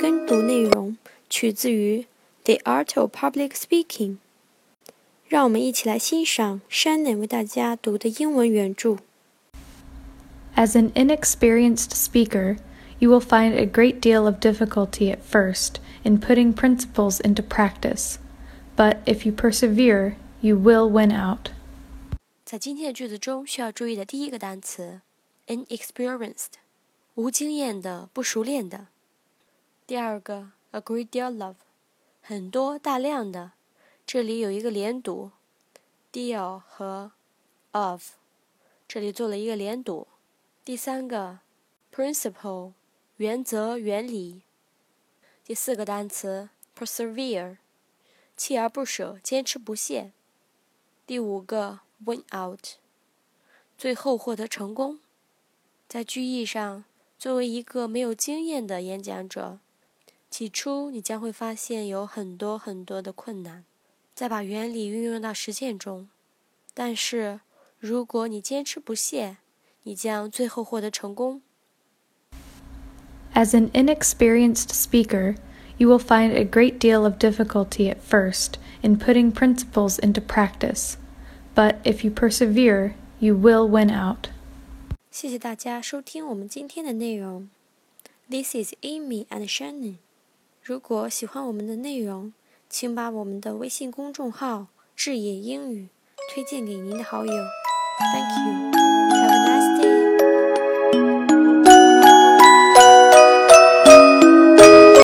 跟读内容取自于《The Art of Public Speaking》。让我们一起来欣赏 Shannon 为大家读的英文原着。As an inexperienced speaker, you will find a great deal of difficulty at first in putting principles into practice, but if you persevere, you will win out. 在今天的句子中，需要注意的第一个单词，inexperienced，无经验的、不熟练的。 第二个，a great deal of，很多、大量的。这里有一个连读，deal 和 of，这里做了一个连读。第三个，principle，原则、原理。第四个单词，persevere，锲而不舍、坚持不懈。第五个，win out，最后获得成功。在句意上，作为一个没有经验的演讲者，起初你将会发现有很多很多的困难。再把原理运用到实践中，但是如果你坚持不懈，你将最后获得成功。As an inexperienced speaker, you will find a great deal of difficulty at first in putting principles into practice, but if you persevere, you will win out. 谢谢大家收听我们今天的内容。This is Amy and Shannon。 如果喜欢我们的内容，请把我们的微信公众号“智野英语”推荐给您的好友。Thank you。